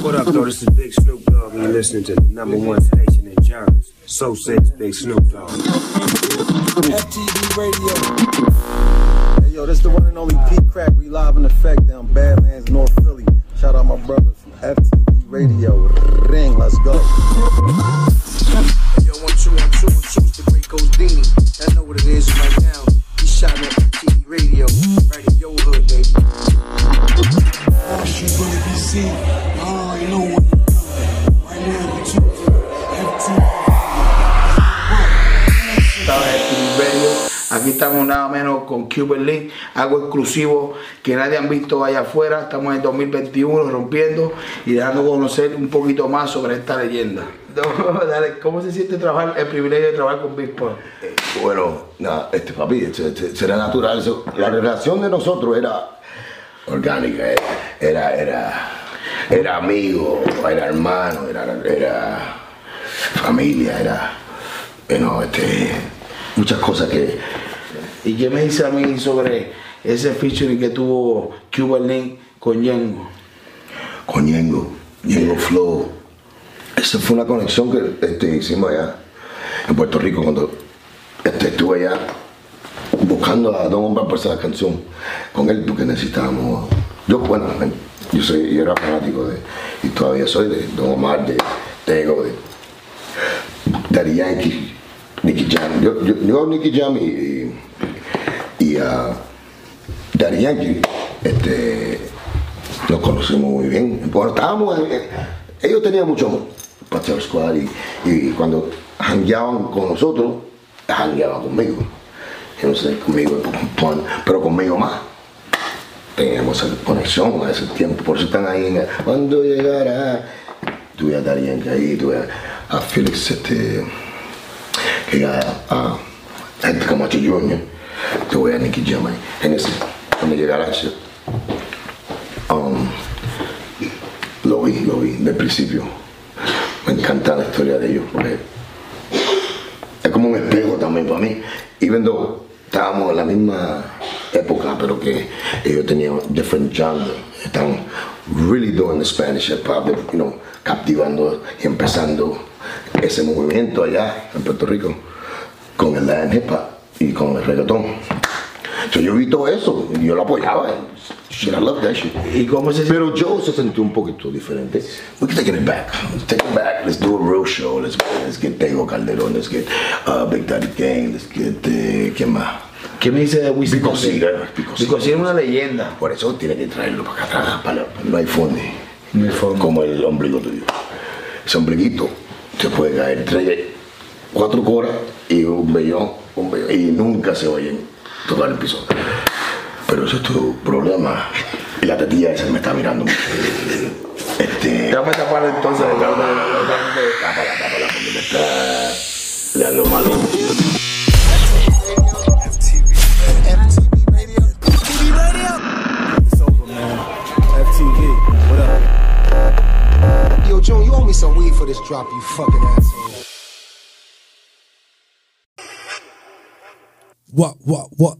What up, though? This is Big Snoop Dogg, and you're listening to the number one station in Giants. So says Big Snoop Dogg. FTV Radio. Hey, yo, this is the one and only Pete Crack. We live in effect down Badlands, estamos nada menos con Cuban Link, algo exclusivo que nadie han visto allá afuera. Estamos en el 2021 rompiendo y dejando conocer un poquito más sobre esta leyenda. Dale, ¿Cómo se siente trabajar, el privilegio de trabajar con Big Pun? Bueno, nada, este papi, este- este- será natural. eso. La relación de nosotros era orgánica, era, era, era, era amigo, era hermano, era, era familia, era, bueno, este, muchas cosas que, ¿Y qué me dice a mí sobre ese featuring que tuvo Cuban Link con Yengo? con Ñengo, Ñengo Flow. Esa fue una conexión que este, hicimos allá en Puerto Rico cuando este, estuve allá buscando a Don Omar por esa canción con él porque necesitábamos. Yo, bueno, yo, soy, yo era fanático de, y todavía soy de Don Omar, de Tego, de Daddy Yankee, Nicky Jam. Yo, yo, Nicky Jam y, y a Daddy Yankee, este, nos conocimos muy bien. Bueno, estábamos, ellos tenían mucho amor, Pateo Squad, y, y cuando jangueaban con nosotros, jangueaban conmigo. Yo sé, conmigo, con- pero conmigo más. Teníamos conexión a ese tiempo, por eso están ahí en el, cuando llegará. Tuve a Darien ahí, tuve a, a Félix, este, que a, a como a Junior, tuve a Nicky Jam ahí, en ese, cuando llegará. ese- Um, lo vi, lo vi del principio. Me encanta la historia de ellos porque es como un espejo también para mí. Y though estábamos en la misma época, pero que ellos tenían different genres. Están really doing the Spanish hip hop, you know, captivando y empezando ese movimiento allá en Puerto Rico con el Latin hip hop y con el reggaetón. So, yo vi todo eso y yo lo apoyaba. Shit, I love that shit. ¿Y cómo se Pero Joe se sintió un poquito diferente. We can take it back. Let's take it back. Let's do a real show. Let's, let's get Tego Calderón. Let's get uh, Big Daddy Kane. Let's get, ¿quién más? ¿Qué me dice de Wisin? Pico Cigar, Pico Cigar. Pico Cigar es una leyenda. Por eso tiene que traerlo para acá atrás. Para, no hay fondo. No hay fondo. Como el ombligo tuyo. Ese ombliguito se puede caer tres, cuatro coras y un vellón, un vellón, y nunca se a tocar el piso. Pero eso es tu problema. Y la tetilla esa me está mirando. Este. Déjame tapar entonces. Tápala, tápala, porque me está dando malo. Yo, June, you owe me some weed for this drop, you fucking asshole. What, what, what?